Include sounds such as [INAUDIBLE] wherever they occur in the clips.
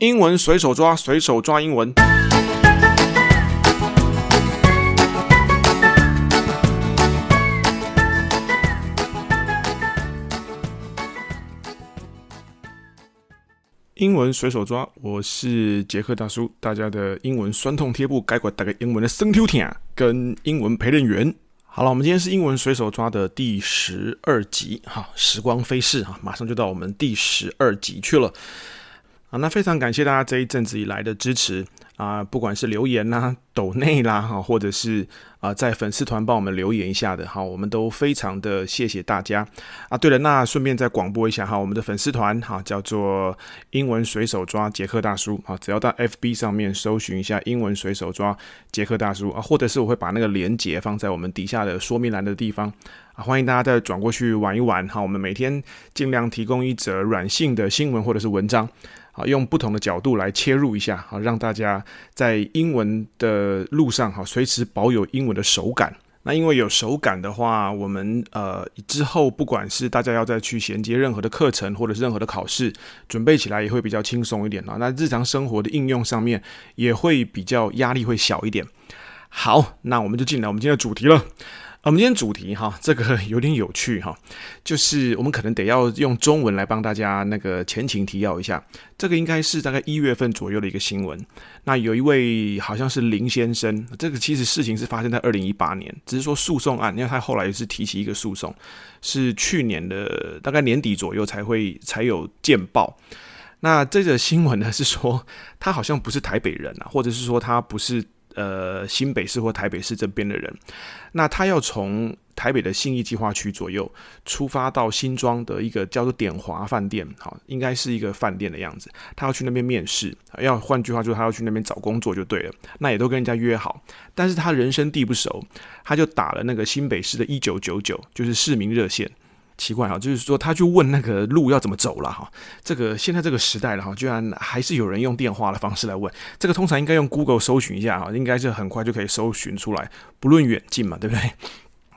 英文随手抓，随手抓英文。英文随手抓，我是杰克大叔，大家的英文酸痛贴布，改过大概英文的生抽疼跟英文陪练员。好了，我们今天是英文随手抓的第十二集，哈，时光飞逝哈，马上就到我们第十二集去了。啊，那非常感谢大家这一阵子以来的支持啊，不管是留言呐、[LAUGHS] 抖内啦，哈，或者是啊在粉丝团帮我们留言一下的，哈，我们都非常的谢谢大家啊。对了，那顺便再广播一下哈，我们的粉丝团哈叫做英文随手抓杰克大叔，啊，只要到 FB 上面搜寻一下英文随手抓杰克大叔啊，或者是我会把那个连接放在我们底下的说明栏的地方啊，欢迎大家再转过去玩一玩哈。我们每天尽量提供一则软性的新闻或者是文章。啊，用不同的角度来切入一下，好，让大家在英文的路上，哈，随时保有英文的手感。那因为有手感的话，我们呃之后不管是大家要再去衔接任何的课程，或者是任何的考试，准备起来也会比较轻松一点啊。那日常生活的应用上面也会比较压力会小一点。好，那我们就进来我们今天的主题了。我们今天主题哈，这个 [LAUGHS] 有点有趣哈，就是我们可能得要用中文来帮大家那个前情提要一下。这个应该是大概一月份左右的一个新闻。那有一位好像是林先生，这个其实事情是发生在二零一八年，只是说诉讼案，因为他后来是提起一个诉讼，是去年的大概年底左右才会才有见报。那这个新闻呢是说，他好像不是台北人啊，或者是说他不是。呃，新北市或台北市这边的人，那他要从台北的信义计划区左右出发到新庄的一个叫做典华饭店，好，应该是一个饭店的样子。他要去那边面试，要换句话就是他要去那边找工作就对了。那也都跟人家约好，但是他人生地不熟，他就打了那个新北市的一九九九，就是市民热线。奇怪啊，就是说他去问那个路要怎么走了哈，这个现在这个时代了哈，居然还是有人用电话的方式来问，这个通常应该用 Google 搜寻一下哈，应该是很快就可以搜寻出来，不论远近嘛，对不对？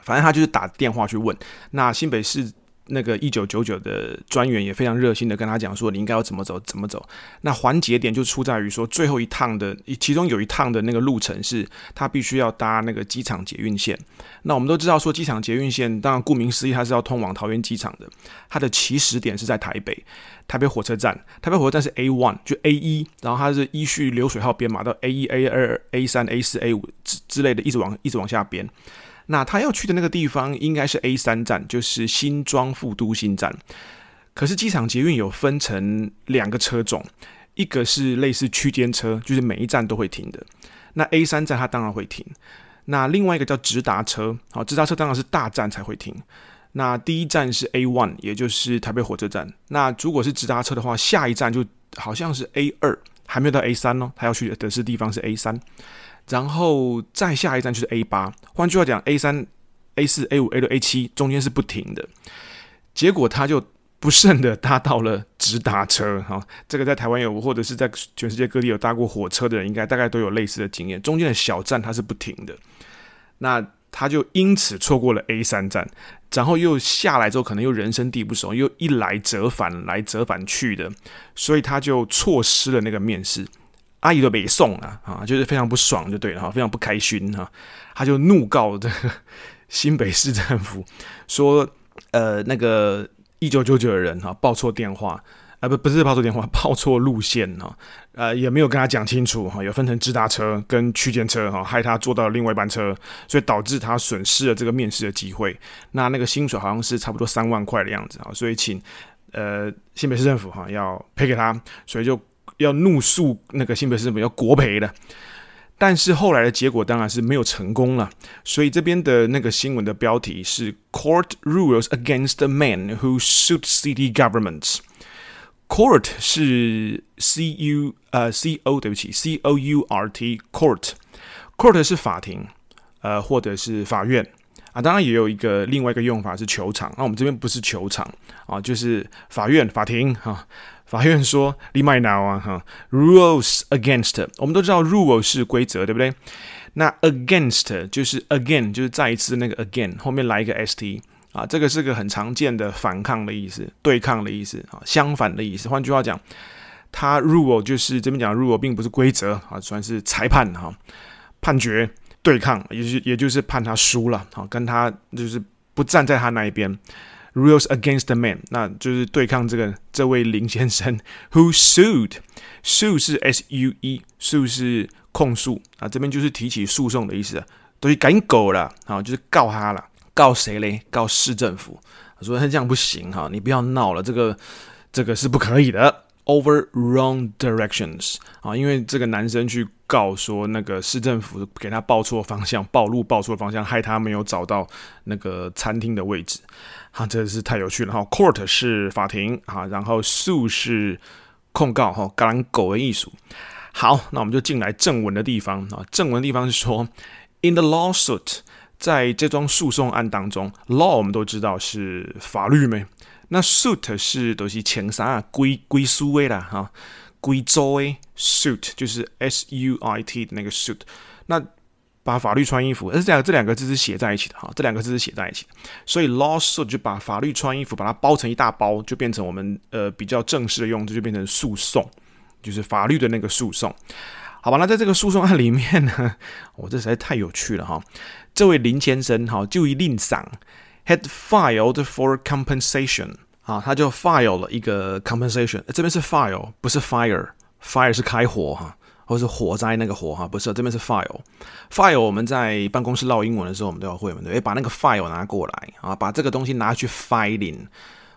反正他就是打电话去问，那新北市。那个一九九九的专员也非常热心的跟他讲说，你应该要怎么走怎么走。那环节点就出在于说，最后一趟的其中有一趟的那个路程是，他必须要搭那个机场捷运线。那我们都知道说，机场捷运线当然顾名思义，它是要通往桃园机场的。它的起始点是在台北，台北火车站。台北火车站是 A one，就 A 一，然后它是依序流水号编码到 A 一、A 二、A 三、A 四、A 五之之类的，一直往一直往下编。那他要去的那个地方应该是 A 三站，就是新庄副都心站。可是机场捷运有分成两个车种，一个是类似区间车，就是每一站都会停的。那 A 三站它当然会停。那另外一个叫直达车，好，直达车当然是大站才会停。那第一站是 A one，也就是台北火车站。那如果是直达车的话，下一站就好像是 A 二，还没有到 A 三哦。他要去的是地方是 A 三。然后再下一站就是 A 八，换句话讲，A 三、A 四、A 五、A 六、A 七中间是不停的。结果他就不慎的搭到了直达车，哈，这个在台湾有，或者是在全世界各地有搭过火车的人，应该大概都有类似的经验。中间的小站它是不停的，那他就因此错过了 A 三站，然后又下来之后，可能又人生地不熟，又一来折返来折返去的，所以他就错失了那个面试。阿姨都没送啊，啊，就是非常不爽，就对了哈，非常不开心哈，他就怒告这个 [LAUGHS] 新北市政府，说，呃，那个一九九九的人哈报错电话，啊不不是报错电话，[LAUGHS] 报错路线哈，呃也没有跟他讲清楚哈，有分成直达车跟区间车哈，害他坐到了另外一班车，所以导致他损失了这个面试的机会，那那个薪水好像是差不多三万块的样子啊，所以请呃新北市政府哈要赔给他，所以就。要怒诉那个新北市政府要国赔的，但是后来的结果当然是没有成功了。所以这边的那个新闻的标题是 “Court rules against the man who sued city governments”。Court 是 C U 呃 C O 对不起 C O U R T Court Court 是法庭呃或者是法院啊，当然也有一个另外一个用法是球场。那、啊、我们这边不是球场啊，就是法院法庭哈。法院说：“你买哪啊？哈，rules against，我们都知道 rule 是规则，对不对？那 against 就是 again，就是再一次那个 again，后面来一个 st 啊，这个是个很常见的反抗的意思，对抗的意思啊，相反的意思。换句话讲，他 rule 就是这边讲 rule 并不是规则啊，算是裁判哈，判决对抗，也就是也就是判他输了，好，跟他就是不站在他那一边。Rules against the man，那就是对抗这个这位林先生，who sued，sue 是 s u e，sue 是控诉啊，这边就是提起诉讼的意思，都是赶狗了啊，就是告他了，告谁嘞？告市政府，说他这样不行哈，你不要闹了，这个这个是不可以的。Over wrong directions 啊，因为这个男生去告说那个市政府给他报错方向，报路报错方向，害他没有找到那个餐厅的位置。啊，真的是太有趣了哈！Court 是法庭啊，然后 sue 是控告哈，橄榄狗的艺术。好，那我们就进来正文的地方啊。正文的地方是说，in the lawsuit，在这桩诉讼案当中，law 我们都知道是法律没？那 suit 是都是前三归归属位啦哈，归州诶，suit 就是 s u i t 的那个 suit，那。把法律穿衣服，而这两这两个字是写在一起的哈，这两个字是写在一起的，所以 lawsuit 就把法律穿衣服，把它包成一大包，就变成我们呃比较正式的用字，就变成诉讼，就是法律的那个诉讼。好吧，那在这个诉讼案里面呢，我、[LAUGHS] 这实在太有趣了哈。这位林先生哈，就一令赏 had filed for compensation 啊，他就 file 了一个 compensation，这边是 file 不是 fire，fire 是开火哈。或是火灾那个火哈，不是，这边是 file。file 我们在办公室唠英文的时候，我们都要会嘛，对，把那个 file 拿过来啊，把这个东西拿去 filing。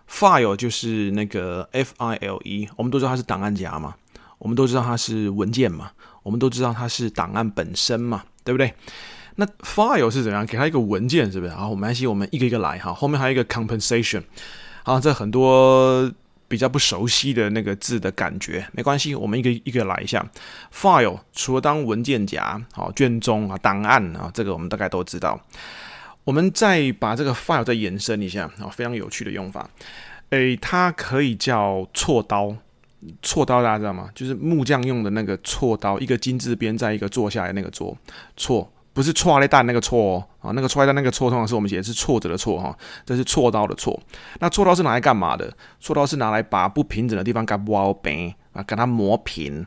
file 就是那个 f i l e，我们都知道它是档案夹嘛，我们都知道它是文件嘛，我们都知道它是档案本身嘛，对不对？那 file 是怎样？给它一个文件，是不是？好，我们来先，我们一个一个来哈。后面还有一个 compensation，好，这很多。比较不熟悉的那个字的感觉，没关系，我们一个一个来一下。File 除了当文件夹、好卷宗啊、档案啊，这个我们大概都知道。我们再把这个 file 再延伸一下，啊，非常有趣的用法。诶，它可以叫锉刀，锉刀大家知道吗？就是木匠用的那个锉刀，一个金字边，在一个坐下来那个坐，锉。不是错嘞蛋那个错哦，啊，那个错嘞蛋那个错，通常是我们写的是挫折的挫哈，这是銼刀的错。那銼刀是拿来干嘛的？銼刀是拿来把不平整的地方给挖平啊，给它磨平。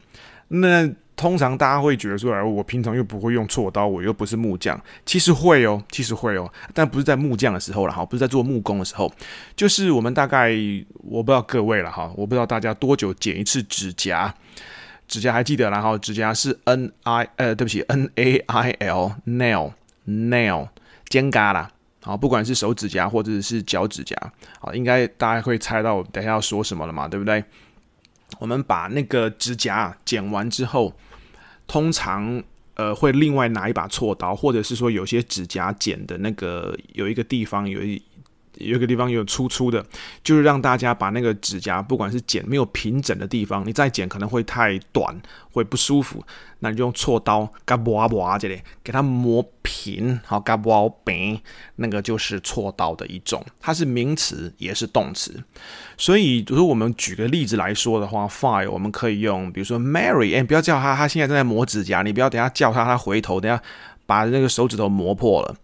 那通常大家会觉得说，哎，我平常又不会用锉刀，我又不是木匠。其实会哦，其实会哦，但不是在木匠的时候了哈，不是在做木工的时候，就是我们大概我不知道各位了哈，我不知道大家多久剪一次指甲。指甲还记得，然后指甲是 n i 呃，对不起 n a i l nail nail 尖嘎啦，好，不管是手指甲或者是脚指甲，好，应该大家会猜到等下要说什么了嘛，对不对？我们把那个指甲剪完之后，通常呃会另外拿一把锉刀，或者是说有些指甲剪的那个有一个地方有一。有一个地方有粗粗的，就是让大家把那个指甲，不管是剪没有平整的地方，你再剪可能会太短，会不舒服。那你就用锉刀，嘎哇哇这里给它磨平，好，嘎哇平，那个就是锉刀的一种，它是名词也是动词。所以，如果我们举个例子来说的话，file 我们可以用，比如说 Mary，哎，不要叫他，他现在正在磨指甲，你不要等下叫他，他回头，等下把那个手指头磨破了。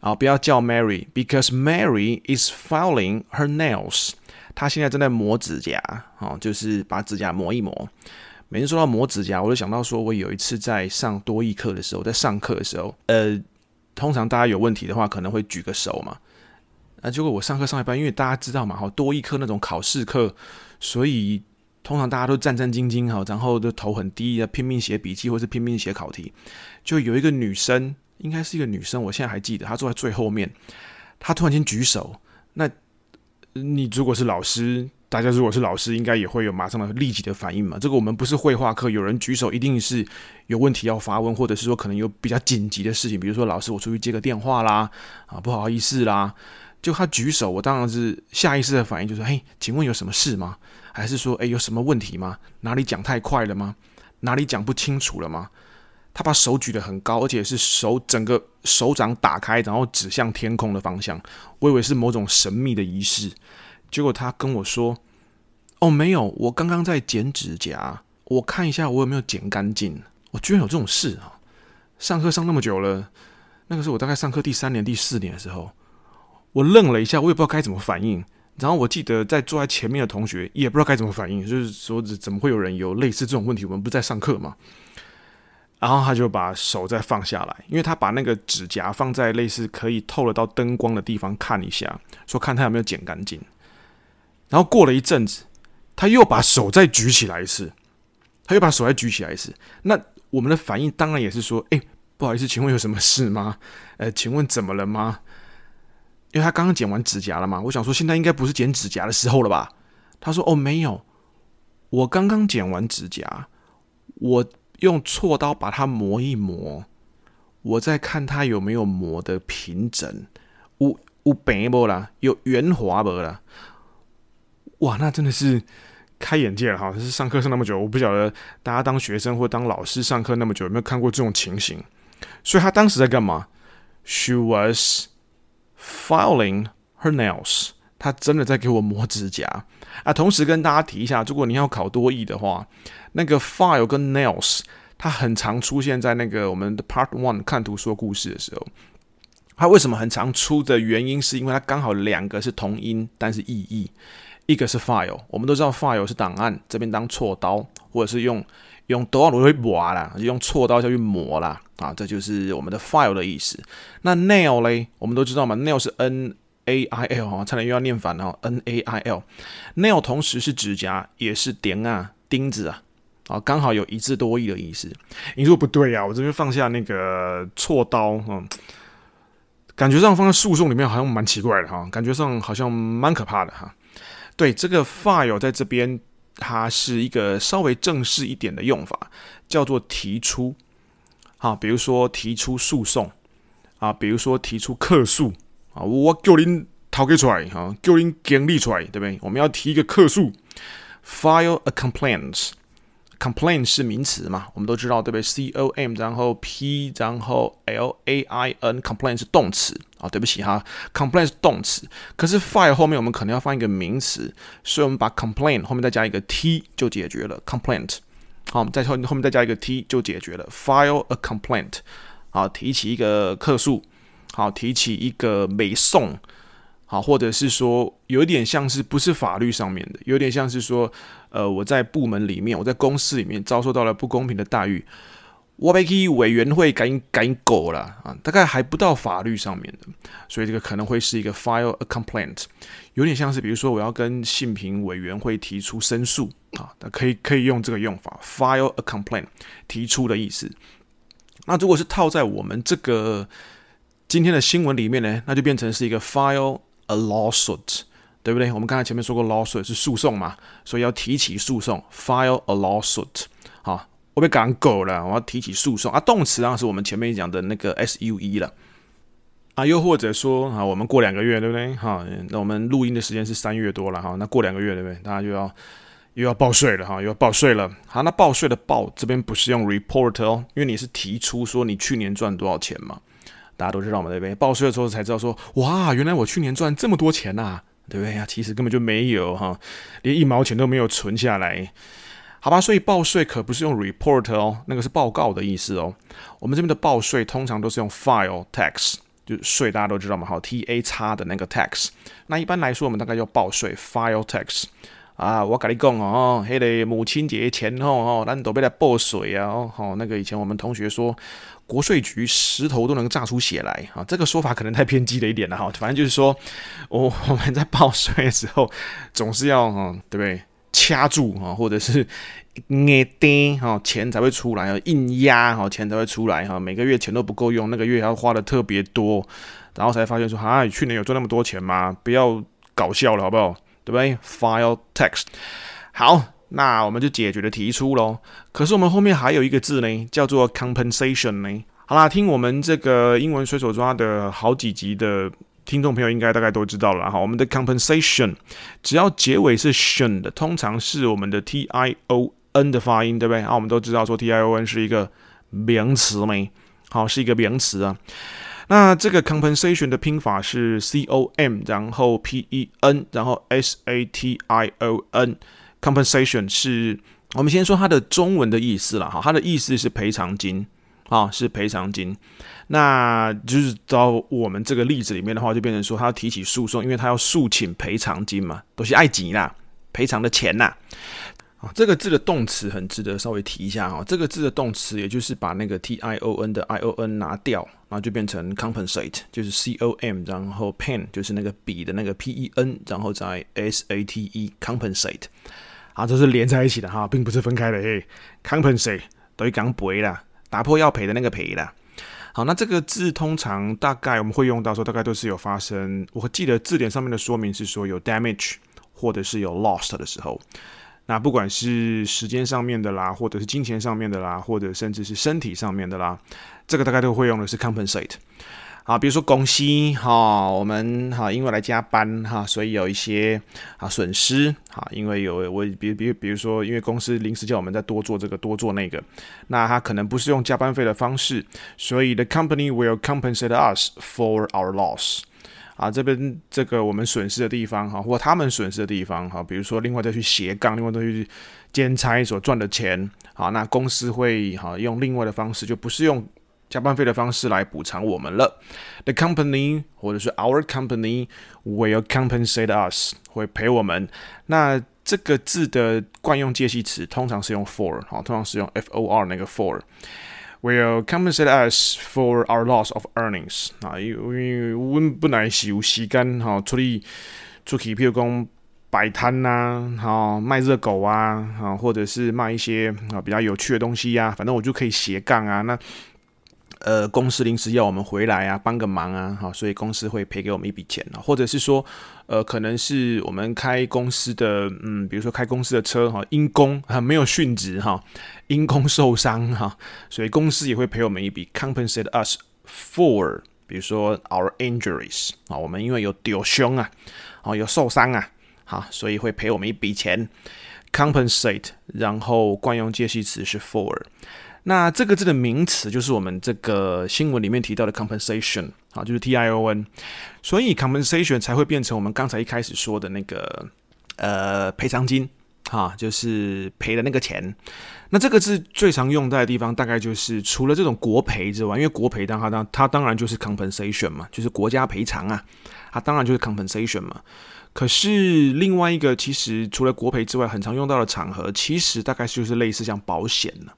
啊，不要叫 Mary，because Mary is filing her nails。她现在正在磨指甲，哦，就是把指甲磨一磨。每次说到磨指甲，我就想到说，我有一次在上多益课的时候，在上课的时候，呃，通常大家有问题的话，可能会举个手嘛。啊，结果我上课上一半，因为大家知道嘛，哈，多益课那种考试课，所以通常大家都战战兢兢，哈，然后就头很低，拼命写笔记或是拼命写考题。就有一个女生。应该是一个女生，我现在还记得，她坐在最后面。她突然间举手，那你如果是老师，大家如果是老师，应该也会有马上的立即的反应嘛。这个我们不是绘画课，有人举手一定是有问题要发问，或者是说可能有比较紧急的事情，比如说老师我出去接个电话啦，啊不好意思啦，就他举手，我当然是下意识的反应就是，嘿，请问有什么事吗？还是说，诶，有什么问题吗？哪里讲太快了吗？哪里讲不清楚了吗？他把手举得很高，而且是手整个手掌打开，然后指向天空的方向。我以为是某种神秘的仪式，结果他跟我说：“哦，没有，我刚刚在剪指甲，我看一下我有没有剪干净。”我居然有这种事啊！上课上那么久了，那个是我大概上课第三年、第四年的时候，我愣了一下，我也不知道该怎么反应。然后我记得在坐在前面的同学也不知道该怎么反应，就是说怎么会有人有类似这种问题？我们不在上课吗？然后他就把手再放下来，因为他把那个指甲放在类似可以透得到灯光的地方看一下，说看他有没有剪干净。然后过了一阵子，他又把手再举起来一次，他又把手再举起来一次。那我们的反应当然也是说：“哎，不好意思，请问有什么事吗？[LAUGHS] 呃，请问怎么了吗？”因为他刚刚剪完指甲了嘛，我想说现在应该不是剪指甲的时候了吧？他说：“哦，没有，我刚刚剪完指甲，我用锉刀把它磨一磨，我再看它有没有磨得平整，有有平不啦，有圆滑不啦？哇，那真的是开眼界了哈！是上课上那么久，我不晓得大家当学生或当老师上课那么久有没有看过这种情形？所以他当时在干嘛？She was。Filing her nails，他真的在给我磨指甲啊！同时跟大家提一下，如果你要考多益的话，那个 file 跟 nails，它很常出现在那个我们的 Part One 看图说故事的时候。它为什么很常出的原因，是因为它刚好两个是同音，但是意义，一个是 file，我们都知道 file 是档案，这边当锉刀，或者是用。用刀来磨啦，用锉刀下去磨啦，啊，这就是我们的 file 的意思。那 nail 嘞，我们都知道嘛，nail 是 n a i l 啊，差点又要念反了，n a i l。nail 同时是指甲，也是点啊，钉子啊，啊，刚好有一字多义的意思。你说不对呀、啊，我这边放下那个锉刀，嗯，感觉上放在诉讼里面好像蛮奇怪的哈，感觉上好像蛮可怕的哈。对，这个 file 在这边。它是一个稍微正式一点的用法，叫做提出，啊，比如说提出诉讼，啊，比如说提出客诉，啊，我叫您逃给出来，哈，叫您经历出来，对不对？我们要提一个客诉，file a complaint。Complaint 是名词嘛？我们都知道，对不对？C O M，然后 P，然后 L A I N，Complaint 是动词啊。对不起哈，Complaint 是动词。可是 file 后面我们可能要放一个名词，所以我们把 complain 后面再加一个 T 就解决了。Complaint，好，我们在后后面再加一个 T 就解决了。File a complaint，好，提起一个客诉，好，提起一个美讼。好，或者是说，有点像是不是法律上面的，有点像是说，呃，我在部门里面，我在公司里面遭受到了不公平的待遇，我被委员会赶赶狗了啊，大概还不到法律上面的，所以这个可能会是一个 file a complaint，有点像是比如说我要跟性平委员会提出申诉啊，那可以可以用这个用法 file a complaint 提出的意思。那如果是套在我们这个今天的新闻里面呢，那就变成是一个 file。A lawsuit，对不对？我们刚才前面说过，lawsuit 是诉讼嘛，所以要提起诉讼，file a lawsuit。好，我被赶狗了，我要提起诉讼啊。动词啊，是我们前面讲的那个 sue 了啊。又或者说啊，我们过两个月，对不对？哈，那我们录音的时间是三月多了哈，那过两个月，对不对？大家就要又要报税了哈，又要报税了。好，那报税的报这边不是用 report 哦，因为你是提出说你去年赚多少钱嘛。大家都知道嘛，对不对？报税的时候才知道说，哇，原来我去年赚这么多钱呐、啊，对不对呀？其实根本就没有哈，连一毛钱都没有存下来，好吧？所以报税可不是用 report 哦，那个是报告的意思哦。我们这边的报税通常都是用 file tax，就是税，大家都知道嘛，好，T A 叉的那个 tax。那一般来说，我们大概要报税 file tax 啊。我跟你讲哦，嘿，母亲节前后哦，咱都被来报税啊，哦，那个以前我们同学说。国税局石头都能炸出血来啊！这个说法可能太偏激了一点了哈。反正就是说，我我们在报税的时候，总是要哈，对不对？掐住啊，或者是捏钉哈，钱才会出来啊，硬压哈，钱才会出来哈。每个月钱都不够用，那个月要花的特别多，然后才发现说，啊，去年有赚那么多钱吗？不要搞笑了，好不好？对不对？File text，好。那我们就解决了提出喽。可是我们后面还有一个字呢，叫做 compensation 呢。好啦，听我们这个英文随手抓的好几集的听众朋友，应该大概都知道了哈。我们的 compensation 只要结尾是 tion 的，通常是我们的 t i o n 的发音，对不对？啊，我们都知道说 t i o n 是一个名词没？好，是一个名词啊。那这个 compensation 的拼法是 c o m，然后 p e n，然后 s a t i o n。Compensation 是我们先说它的中文的意思了哈，它的意思是赔偿金啊，是赔偿金。那就是到我们这个例子里面的话，就变成说他要提起诉讼，因为他要诉请赔偿金嘛，都是爱钱啦，赔偿的钱呐。啊，这个字的动词很值得稍微提一下哈。这个字的动词，也就是把那个 T I O N 的 I O N 拿掉，然后就变成 compensate，就是 C O M，然后 pen 就是那个笔的那个 P E N，然后再 S A T E，compensate。啊，这是连在一起的哈，并不是分开的。嘿，compensate 等于讲赔啦，打破要赔的那个赔啦。好，那这个字通常大概我们会用到说，大概都是有发生。我记得字典上面的说明是说有 damage 或者是有 lost 的时候。那不管是时间上面的啦，或者是金钱上面的啦，或者甚至是身体上面的啦，这个大概都会用的是 compensate。啊，比如说公司哈，我们哈因为来加班哈，所以有一些啊损失哈，因为有我比比比如说，因为公司临时叫我们再多做这个多做那个，那他可能不是用加班费的方式，所以 the company will compensate us for our loss。啊，这边这个我们损失的地方哈，或他们损失的地方哈，比如说另外再去斜杠，另外再去兼差所赚的钱，好，那公司会哈用另外的方式，就不是用加班费的方式来补偿我们了。The company 或者是 our company will compensate us，会赔我们。那这个字的惯用介系词通常是用 for，好，通常是用 f o r 那个 for。Will compensate us for our loss of earnings 啊，因因为我们本来是有时间哈，出去出去，譬如讲摆摊呐，哈，卖热狗啊，哈，或者是卖一些啊比较有趣的东西呀、啊，反正我就可以斜杠啊，那。呃，公司临时要我们回来啊，帮个忙啊，哈，所以公司会赔给我们一笔钱啊，或者是说，呃，可能是我们开公司的，嗯，比如说开公司的车哈，因公啊没有殉职哈，因公受伤哈，所以公司也会赔我们一笔，compensate us for，比如说 our injuries 啊，我们因为有丢胸啊，哦，有受伤啊，好，所以会赔我们一笔钱，compensate，然后惯用介系词是 for。那这个字的名词就是我们这个新闻里面提到的 compensation 啊，就是 T I O N，所以 compensation 才会变成我们刚才一开始说的那个呃赔偿金哈，就是赔的那个钱。那这个字最常用在的地方，大概就是除了这种国赔之外，因为国赔当它当它当然就是 compensation 嘛，就是国家赔偿啊，它当然就是 compensation 嘛。可是另外一个其实除了国赔之外，很常用到的场合，其实大概就是类似像保险了。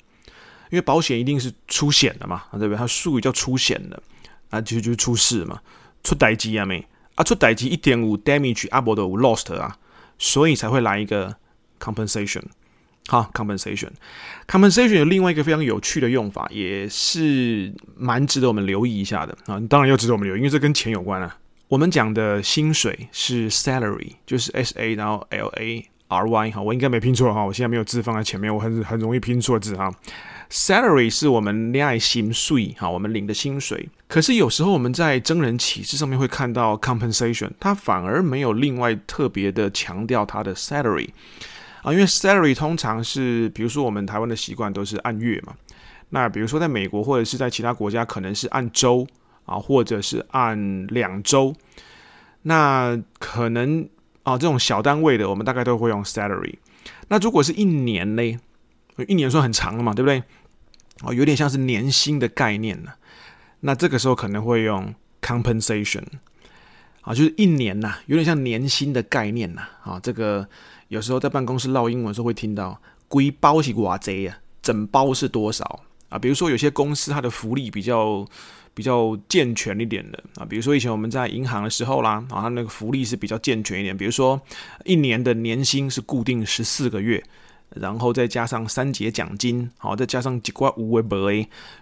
因为保险一定是出险的嘛，对不对？它术语叫出险的，啊，其实就是出事嘛，出代志啊没啊，出代志一点五 damage 阿伯的五 lost 啊，所以才会来一个 compensation，好，compensation，compensation 有另外一个非常有趣的用法，也是蛮值得我们留意一下的啊，当然要值得我们留意，因为这跟钱有关啊。我们讲的薪水是 salary，就是 S A 然后 L A R Y 哈，我应该没拼错哈，我现在没有字放在前面，我很很容易拼错字哈。Salary 是我们恋爱薪水哈，我们领的薪水。可是有时候我们在征人启事上面会看到 compensation，它反而没有另外特别的强调它的 salary 啊，因为 salary 通常是，比如说我们台湾的习惯都是按月嘛。那比如说在美国或者是在其他国家，可能是按周啊，或者是按两周。那可能啊，这种小单位的，我们大概都会用 salary。那如果是一年呢？一年算很长了嘛，对不对？哦，有点像是年薪的概念呢。那这个时候可能会用 compensation 啊，就是一年呐，有点像年薪的概念呐。啊，这个有时候在办公室唠英文的时候会听到“规包是偌济啊”，整包是多少啊？比如说有些公司它的福利比较比较健全一点的啊，比如说以前我们在银行的时候啦，啊，它那个福利是比较健全一点，比如说一年的年薪是固定十四个月。然后再加上三节奖金，好，再加上几块五维博，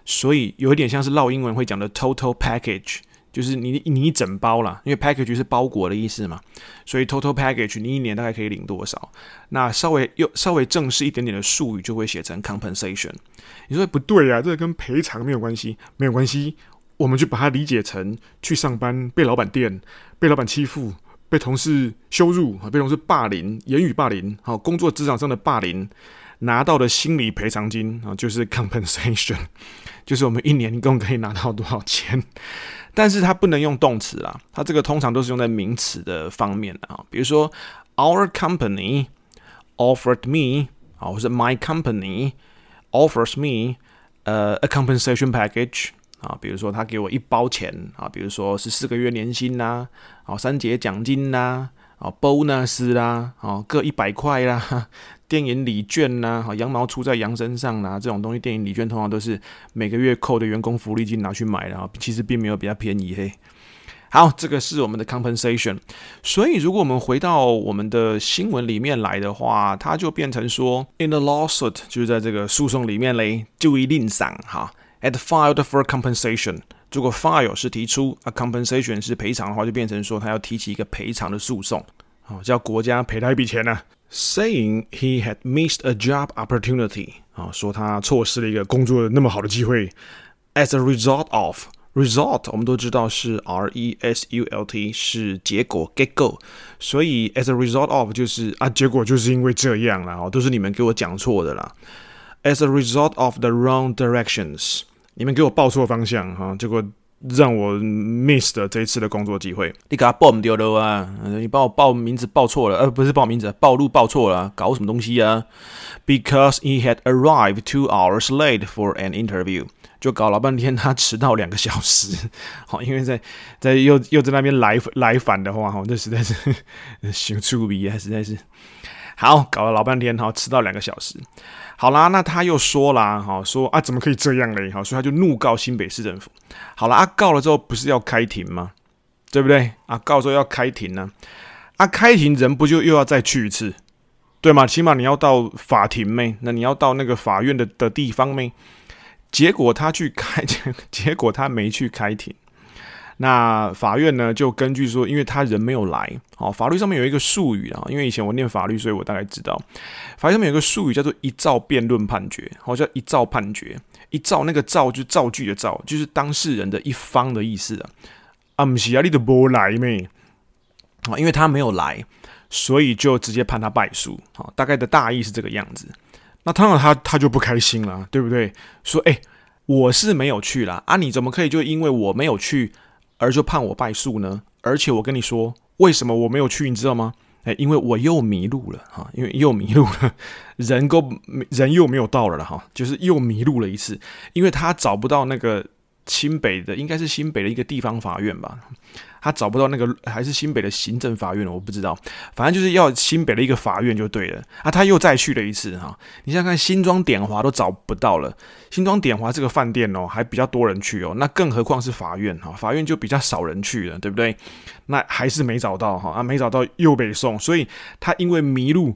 所以有一点像是绕英文会讲的 total package，就是你你一整包啦，因为 package 是包裹的意思嘛，所以 total package 你一年大概可以领多少？那稍微又稍微正式一点点的术语就会写成 compensation。你说不对呀、啊，这个跟赔偿没有关系，没有关系，我们就把它理解成去上班被老板电，被老板欺负。被同事羞辱啊，被同事霸凌，言语霸凌，好，工作职场上的霸凌，拿到的心理赔偿金啊，就是 compensation，[LAUGHS] 就是我们一年一共可以拿到多少钱，[LAUGHS] 但是它不能用动词啦，它这个通常都是用在名词的方面啊，比如说 our company offered me 啊，或者 my company offers me 呃，a compensation package 啊，比如说他给我一包钱啊，比如说是四个月年薪呐，哦，三节奖金呐，啊，bonus 啦，啊，各一百块啦，电影礼券呐，啊，羊毛出在羊身上啦，这种东西，电影礼券通常都是每个月扣的员工福利金拿去买的，其实并没有比较便宜嘿。好，这个是我们的 compensation。所以，如果我们回到我们的新闻里面来的话，它就变成说，in the lawsuit，就是在这个诉讼里面嘞，就一定上哈，at filed for compensation。如果 file 是提出，a compensation 是赔偿的话，就变成说他要提起一个赔偿的诉讼，哦，叫国家赔他一笔钱呢、Saying he had missed a job opportunity，啊，说他错失了一个工作那么好的机会，as a result of。Result 我们都知道是 R E S U L T 是结果 get go，所以 as a result of 就是啊结果就是因为这样啦，都是你们给我讲错的啦。As a result of the wrong directions，你们给我报错方向哈，结果让我 miss 了这一次的工作机会。你给他报唔掉了啊？你帮我报名字报错了，呃不是报名字，报路报错了，搞什么东西啊？Because he had arrived two hours late for an interview。就搞老半天，他迟到两个小时，[LAUGHS] 好，因为在在又又在那边来来返的话，哈，这实在是 [LAUGHS] 羞耻逼啊，实在是好，搞了老半天，哈，迟到两个小时，好啦，那他又说啦，哈，说啊，怎么可以这样嘞？哈，所以他就怒告新北市政府。好了，啊，告了之后不是要开庭吗？对不对？啊，告之后要开庭呢，啊，开庭人不就又要再去一次，对吗？起码你要到法庭没？那你要到那个法院的的地方没？结果他去开庭，[LAUGHS] 结果他没去开庭。那法院呢，就根据说，因为他人没有来，哦，法律上面有一个术语啊，因为以前我念法律，所以我大概知道，法律上面有个术语叫做一造辩论判决，或叫一造判决。一造那个造就是造句的造，就是当事人的一方的意思啊。啊，不是啊，你都不来没？啊，因为他没有来，所以就直接判他败诉。啊，大概的大意是这个样子。那当然他他就不开心了，对不对？说，哎，我是没有去啦，啊，你怎么可以就因为我没有去而就判我败诉呢？而且我跟你说，为什么我没有去，你知道吗？哎，因为我又迷路了哈，因为又迷路了，[LAUGHS] 人够人又没有到了了哈，就是又迷路了一次，因为他找不到那个清北的，应该是新北的一个地方法院吧。他找不到那个还是新北的行政法院了，我不知道，反正就是要新北的一个法院就对了。啊。他又再去了一次哈，你想看，新庄点华都找不到了，新庄点华这个饭店哦，还比较多人去哦，那更何况是法院哈，法院就比较少人去了，对不对？那还是没找到哈。啊，没找到又被送，所以他因为迷路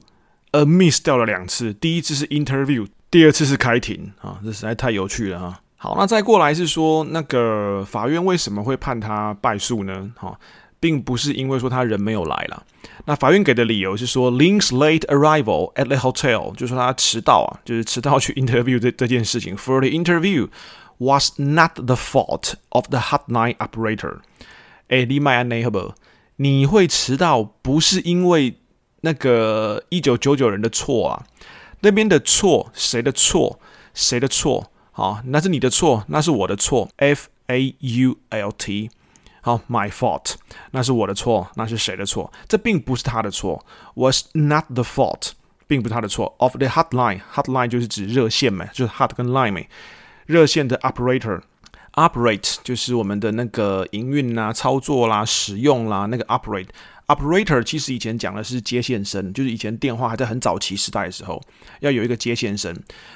而 miss 掉了两次，第一次是 interview，第二次是开庭啊，这实在太有趣了哈。好，那再过来是说，那个法院为什么会判他败诉呢？哈，并不是因为说他人没有来了。那法院给的理由是说，Link's late arrival at the hotel，就是说他迟到啊，就是迟到去 interview 这这件事情。For the interview was not the fault of the hotline operator。哎，你麦安内好不？你会迟到不是因为那个一九九九人的错啊？那边的错，谁的错？谁的错？好，那是你的错，那是我的错。F A U L T，好，my fault，那是我的错，那是谁的错？这并不是他的错，was not the fault，并不是他的错。Of the hotline，hotline 就是指热线嘛，就是 hot 跟 line 嘛，热线的 operate 就是我们的那个营运啦、操作啦、使用啦，那个 operate。Operator 其实以前讲的是接线生，就是以前电话还在很早期时代的时候，要有一个接线生。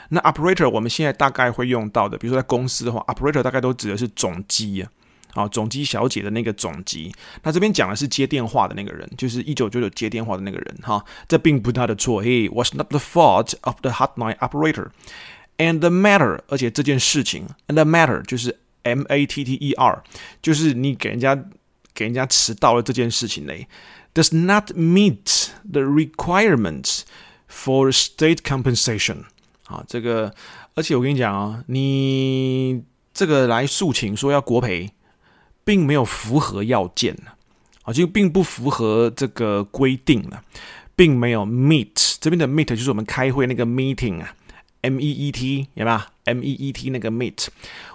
那 Operator 我们现在大概会用到的，比如说在公司的话，Operator 大概都指的是总机啊，啊，总机小姐的那个总机。那这边讲的是接电话的那个人，就是一九九九接电话的那个人，哈，这并不是他的错。He was not the fault of the hotline operator and the matter，而且这件事情，and the matter 就是 M A T T E R，就是你给人家。给人家迟到了这件事情嘞，does not meet the requirements for state compensation。啊，这个，而且我跟你讲啊，你这个来诉请说要国赔，并没有符合要件啊，就并不符合这个规定了，并没有 meet 这边的 meet 就是我们开会那个 meeting 啊。M E E T 有没有？M E E T 那个 meet，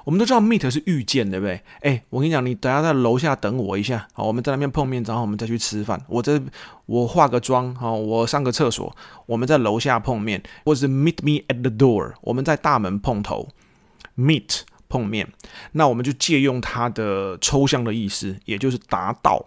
我们都知道 meet 是遇见，对不对？哎，我跟你讲，你等下在楼下等我一下，好，我们在那边碰面，然后我们再去吃饭。我这我化个妆，好，我上个厕所，我们在楼下碰面，或者是 meet me at the door，我们在大门碰头。meet 碰面，那我们就借用它的抽象的意思，也就是达到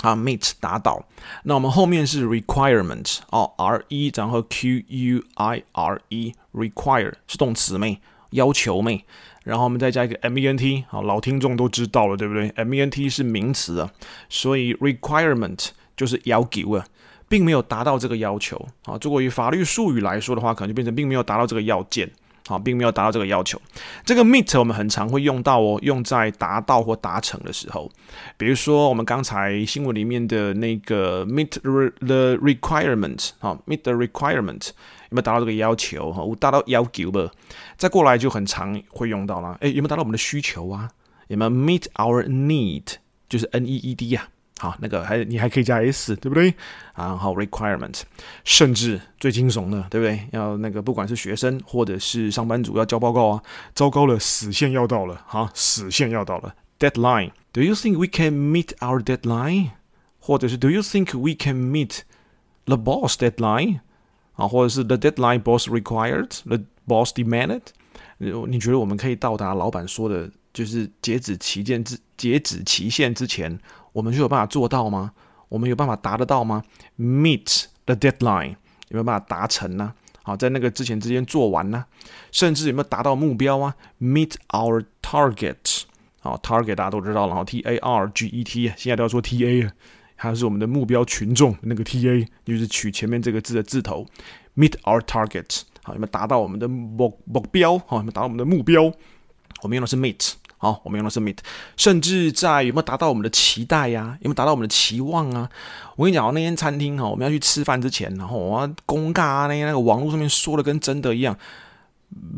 啊，meet 达到。那我们后面是 requirement 哦，R E 然后 Q U I R E require 是动词没？要求没？然后我们再加一个 M E N T 好，老听众都知道了，对不对？M E N T 是名词啊，所以 requirement 就是要求啊，并没有达到这个要求啊。如果以法律术语来说的话，可能就变成并没有达到这个要件。好，并没有达到这个要求。这个 meet 我们很常会用到哦，用在达到或达成的时候。比如说，我们刚才新闻里面的那个 meet the requirement，好，meet the requirement 有没有达到这个要求？哈，达到要求不？再过来就很常会用到了。诶，有没有达到我们的需求啊？有没有 meet our need？就是 N E E D 呀。好，那个还你还可以加 s，对不对？然后 requirement，甚至最惊悚的，对不对？要那个不管是学生或者是上班族要交报告啊，糟糕了，死线要到了，哈，死线要到了，deadline。Do you think we can meet our deadline？或者是 Do you think we can meet the boss deadline？啊，或者是 The deadline boss required，the boss demanded？你觉得我们可以到达老板说的，就是截止期限之截止期限之前？我们就有办法做到吗？我们有办法达得到吗？Meet the deadline 有没有办法达成呢？好，在那个之前之间做完呢？甚至有没有达到目标啊？Meet our target 好，target 大家都知道了，然后 T A R G E T 现在都要说 T A 啊，还是我们的目标群众那个 T A，就是取前面这个字的字头。Meet our target 好，有没有达到我们的目目标？好，有没有达到我们的目标？我们用的是 meet。好，我们用的是 meet，甚至在有没有达到我们的期待呀、有没有达到我们的期望啊？我跟你讲，那间餐厅哈，我们要去吃饭之前，然后我要公告那那个网络上面说的跟真的一样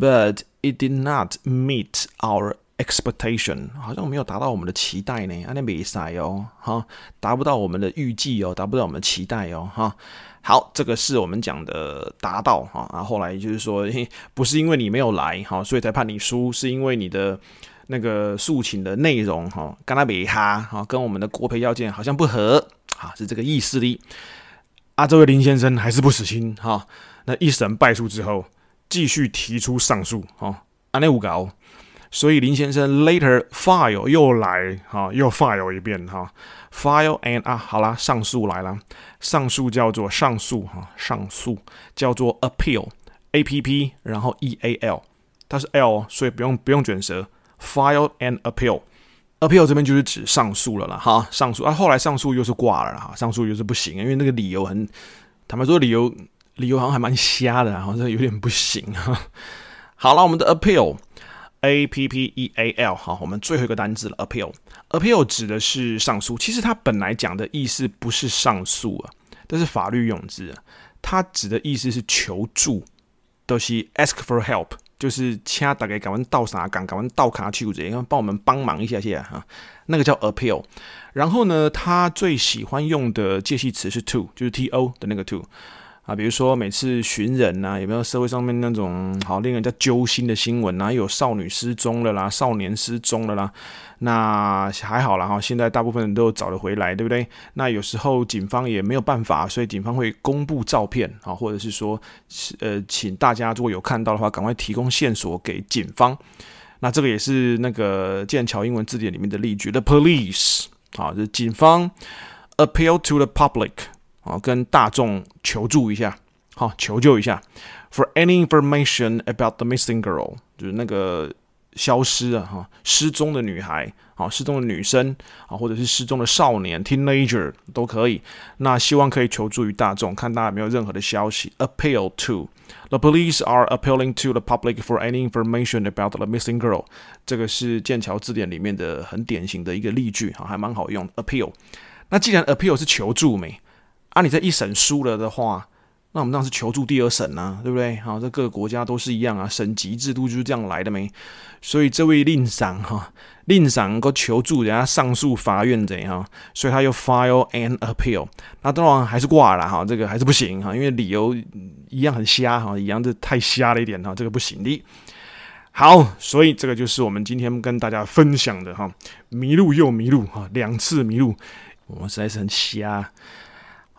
，but it did not meet our expectation，好像没有达到我们的期待呢，啊那没赛哦，哈，达不到我们的预计哦，达不到我们的期待哦，哈。好，这个是我们讲的达到哈，然后后来就是说，不是因为你没有来哈，所以才判你输，是因为你的。那个诉请的内容哈，跟他比哈哈，跟我们的国赔要件好像不合啊，是这个意思的。啊，这位林先生还是不死心哈，那一审败诉之后，继续提出上诉哈，安内五搞，所以林先生 later file 又来哈，又 file 一遍哈，file and 啊，好啦，上诉来了，上诉叫做上诉哈，上诉叫做 appeal，A P P，然后 E A L，它是 L，所以不用不用卷舌。File and appeal，appeal 这边就是指上诉了啦，哈，上诉啊，后来上诉又是挂了啦，哈，上诉又是不行，因为那个理由很，坦白说理由理由好像还蛮瞎的，好像有点不行哈。好了，我们的 appeal，A P P E A L，好，我们最后一个单字了，appeal，appeal 指的是上诉，其实它本来讲的意思不是上诉啊，这是法律用字，它指的意思是求助，都是 ask for help。就是请大概赶快倒啥赶，赶快倒卡去这样，帮我们帮忙一下下哈，那个叫 appeal。然后呢，他最喜欢用的介系词是 to，就是 to 的那个 to。啊，比如说每次寻人呐、啊，有没有社会上面那种好令人家揪心的新闻啊？有少女失踪了啦，少年失踪了啦，那还好啦哈，现在大部分人都找得回来，对不对？那有时候警方也没有办法，所以警方会公布照片啊，或者是说，呃，请大家如果有看到的话，赶快提供线索给警方。那这个也是那个剑桥英文字典里面的例句，the police 啊，就是警方 appeal to the public。啊，跟大众求助一下，好，求救一下。For any information about the missing girl，就是那个消失啊，哈，失踪的女孩，啊，失踪的女生，啊，或者是失踪的少年 （teenager） 都可以。那希望可以求助于大众，看大家有没有任何的消息。Appeal to the police are appealing to the public for any information about the missing girl。这个是剑桥字典里面的很典型的一个例句，哈，还蛮好用。Appeal。那既然 appeal 是求助没？啊，你这一审输了的话，那我们当时求助第二审啊，对不对？好，这各个国家都是一样啊，审级制度就是这样来的没？所以这位令赏哈，令赏能够求助人家上诉法院怎样，所以他又 file an appeal，那当然还是挂了哈，这个还是不行哈，因为理由一样很瞎哈，一样这太瞎了一点哈，这个不行的。好，所以这个就是我们今天跟大家分享的哈，迷路又迷路哈，两次迷路，我们实在是很瞎。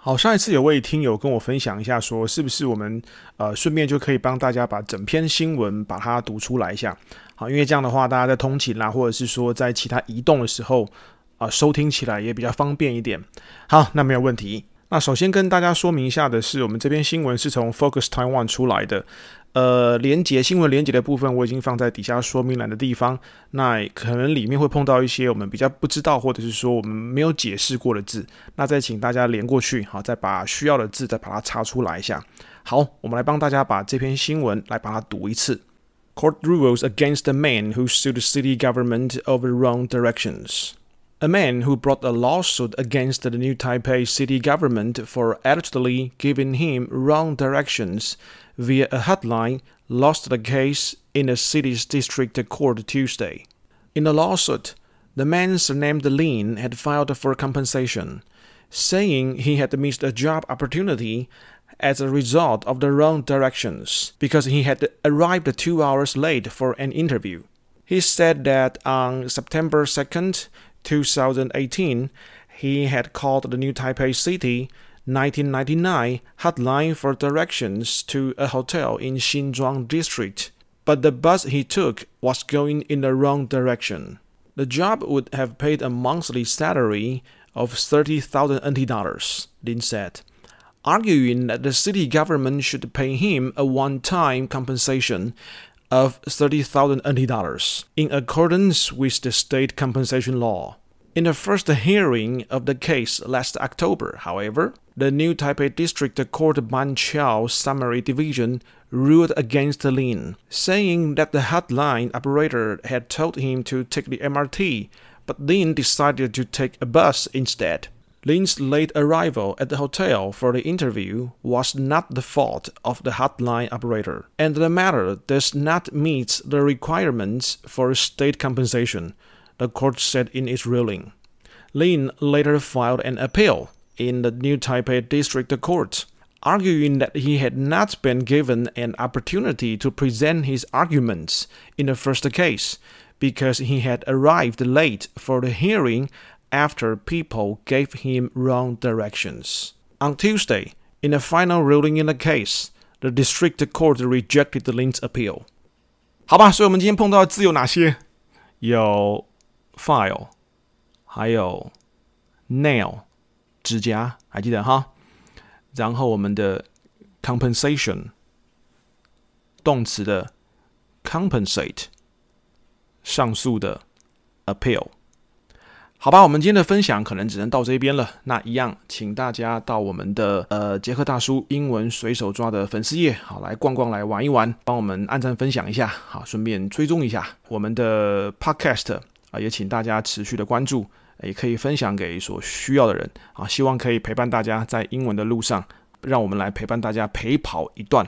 好，上一次有位听友跟我分享一下，说是不是我们呃顺便就可以帮大家把整篇新闻把它读出来一下？好，因为这样的话，大家在通勤啦，或者是说在其他移动的时候啊、收听起来也比较方便一点。好，那没有问题。那首先跟大家说明一下的是，我们这篇新闻是从 Focus Taiwan 出来的。呃，连结新闻连结的部分我已经放在底下说明栏的地方。那可能里面会碰到一些我们比较不知道，或者是说我们没有解释过的字。那再请大家连过去，好，再把需要的字再把它插出来一下。好，我们来帮大家把这篇新闻来把它读一次。Court rules against the man who sued the city government over wrong directions. A man who brought a lawsuit against the New Taipei city government for allegedly giving him wrong directions via a hotline lost the case in the city's district court Tuesday. In the lawsuit, the man surnamed Lin had filed for compensation, saying he had missed a job opportunity as a result of the wrong directions because he had arrived two hours late for an interview. He said that on September 2nd, 2018, he had called the New Taipei City 1999 had lined for directions to a hotel in Xinzhuang district, but the bus he took was going in the wrong direction. The job would have paid a monthly salary of 30,000 NT dollars, Lin said, arguing that the city government should pay him a one-time compensation of 30,000 NT dollars in accordance with the state compensation law. In the first hearing of the case last October, however, the new Taipei District Court Banqiao Summary Division ruled against Lin, saying that the hotline operator had told him to take the MRT, but Lin decided to take a bus instead. Lin's late arrival at the hotel for the interview was not the fault of the hotline operator, and the matter does not meet the requirements for state compensation the court said in its ruling. Lin later filed an appeal in the New Taipei District Court, arguing that he had not been given an opportunity to present his arguments in the first case because he had arrived late for the hearing after people gave him wrong directions. On Tuesday, in a final ruling in the case, the district court rejected Lin's appeal. 好吧，所以我们今天碰到的字有哪些？有 file，还有 nail，指甲，还记得哈？然后我们的 compensation，动词的 compensate，上诉的 appeal。好吧，我们今天的分享可能只能到这边了。那一样，请大家到我们的呃杰克大叔英文随手抓的粉丝页，好来逛逛，来玩一玩，帮我们按赞分享一下，好，顺便追踪一下我们的 podcast。也请大家持续的关注，也可以分享给所需要的人啊！希望可以陪伴大家在英文的路上，让我们来陪伴大家陪跑一段。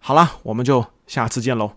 好啦，我们就下次见喽。